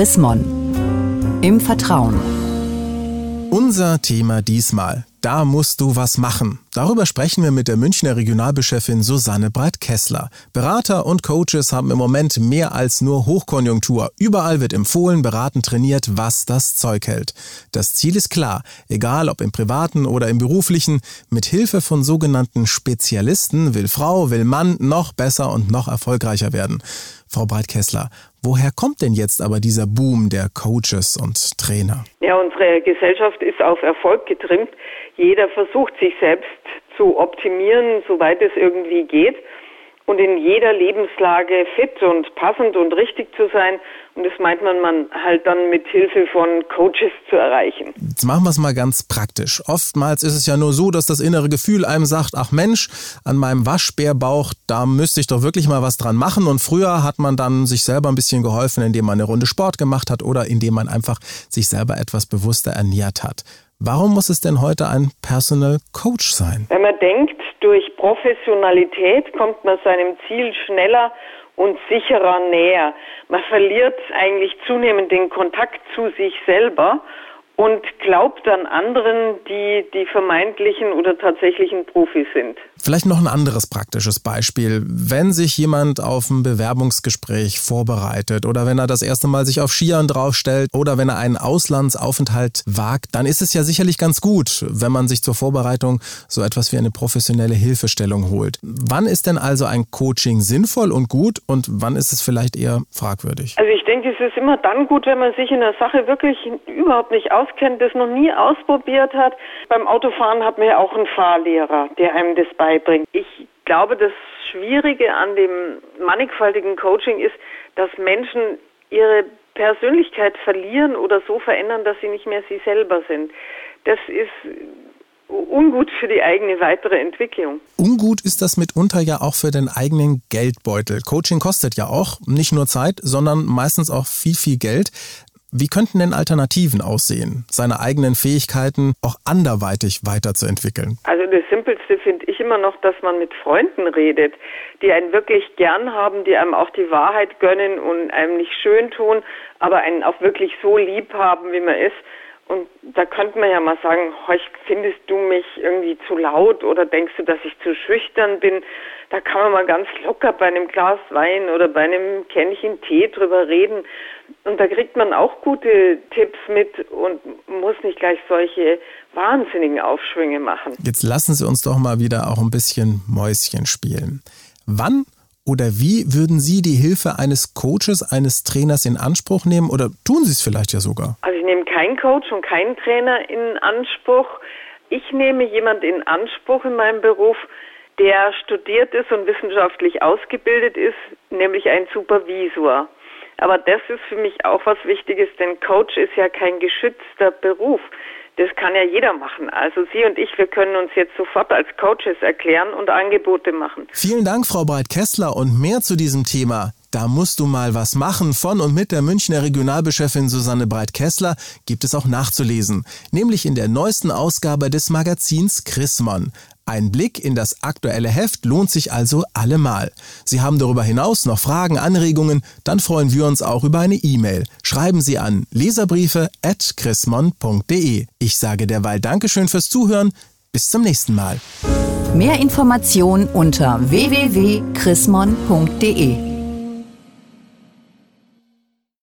Chris. Im Vertrauen. Unser Thema diesmal. Da musst du was machen. Darüber sprechen wir mit der Münchner Regionalbeschefin Susanne Breit-Kessler. Berater und Coaches haben im Moment mehr als nur Hochkonjunktur. Überall wird empfohlen, beraten, trainiert, was das Zeug hält. Das Ziel ist klar. Egal ob im privaten oder im beruflichen, mit Hilfe von sogenannten Spezialisten will Frau, will Mann noch besser und noch erfolgreicher werden. Frau Breit-Kessler, woher kommt denn jetzt aber dieser Boom der Coaches und Trainer? Ja, unsere Gesellschaft ist auf Erfolg getrimmt. Jeder versucht sich selbst zu optimieren, soweit es irgendwie geht und in jeder Lebenslage fit und passend und richtig zu sein. Und das meint man, man halt dann mit Hilfe von Coaches zu erreichen. Jetzt machen wir es mal ganz praktisch. Oftmals ist es ja nur so, dass das innere Gefühl einem sagt, ach Mensch, an meinem Waschbärbauch, da müsste ich doch wirklich mal was dran machen. Und früher hat man dann sich selber ein bisschen geholfen, indem man eine Runde Sport gemacht hat oder indem man einfach sich selber etwas bewusster ernährt hat. Warum muss es denn heute ein Personal Coach sein? Wenn man denkt, durch Professionalität kommt man seinem Ziel schneller und sicherer näher. Man verliert eigentlich zunehmend den Kontakt zu sich selber und glaubt an anderen, die die vermeintlichen oder tatsächlichen Profis sind. Vielleicht noch ein anderes praktisches Beispiel. Wenn sich jemand auf ein Bewerbungsgespräch vorbereitet oder wenn er das erste Mal sich auf Skiern draufstellt oder wenn er einen Auslandsaufenthalt wagt, dann ist es ja sicherlich ganz gut, wenn man sich zur Vorbereitung so etwas wie eine professionelle Hilfestellung holt. Wann ist denn also ein Coaching sinnvoll und gut und wann ist es vielleicht eher fragwürdig? Also ich denke, es ist immer dann gut, wenn man sich in der Sache wirklich überhaupt nicht aus auskennt, das noch nie ausprobiert hat. Beim Autofahren hat man ja auch einen Fahrlehrer, der einem das beibringt. Ich glaube, das Schwierige an dem mannigfaltigen Coaching ist, dass Menschen ihre Persönlichkeit verlieren oder so verändern, dass sie nicht mehr sie selber sind. Das ist ungut für die eigene weitere Entwicklung. Ungut ist das mitunter ja auch für den eigenen Geldbeutel. Coaching kostet ja auch nicht nur Zeit, sondern meistens auch viel, viel Geld. Wie könnten denn Alternativen aussehen, seine eigenen Fähigkeiten auch anderweitig weiterzuentwickeln? Also das Simpelste finde ich immer noch, dass man mit Freunden redet, die einen wirklich gern haben, die einem auch die Wahrheit gönnen und einem nicht schön tun, aber einen auch wirklich so lieb haben, wie man ist. Und da könnte man ja mal sagen, findest du mich irgendwie zu laut oder denkst du, dass ich zu schüchtern bin? Da kann man mal ganz locker bei einem Glas Wein oder bei einem Kännchen Tee drüber reden. Und da kriegt man auch gute Tipps mit und muss nicht gleich solche wahnsinnigen Aufschwünge machen. Jetzt lassen Sie uns doch mal wieder auch ein bisschen Mäuschen spielen. Wann oder wie würden Sie die Hilfe eines Coaches, eines Trainers in Anspruch nehmen oder tun Sie es vielleicht ja sogar? Also ich nehme keinen Coach und keinen Trainer in Anspruch. Ich nehme jemand in Anspruch in meinem Beruf, der studiert ist und wissenschaftlich ausgebildet ist, nämlich ein Supervisor. Aber das ist für mich auch was Wichtiges, denn Coach ist ja kein geschützter Beruf. Das kann ja jeder machen. Also Sie und ich, wir können uns jetzt sofort als Coaches erklären und Angebote machen. Vielen Dank, Frau Breit-Kessler. Und mehr zu diesem Thema. Da musst du mal was machen. Von und mit der Münchner Regionalbeschefin Susanne Breit-Kessler gibt es auch nachzulesen. Nämlich in der neuesten Ausgabe des Magazins Chrismon. Ein Blick in das aktuelle Heft lohnt sich also allemal. Sie haben darüber hinaus noch Fragen, Anregungen, dann freuen wir uns auch über eine E-Mail. Schreiben Sie an leserbriefe@chrismon.de. Ich sage derweil Dankeschön fürs Zuhören. Bis zum nächsten Mal. Mehr Informationen unter www.chrismon.de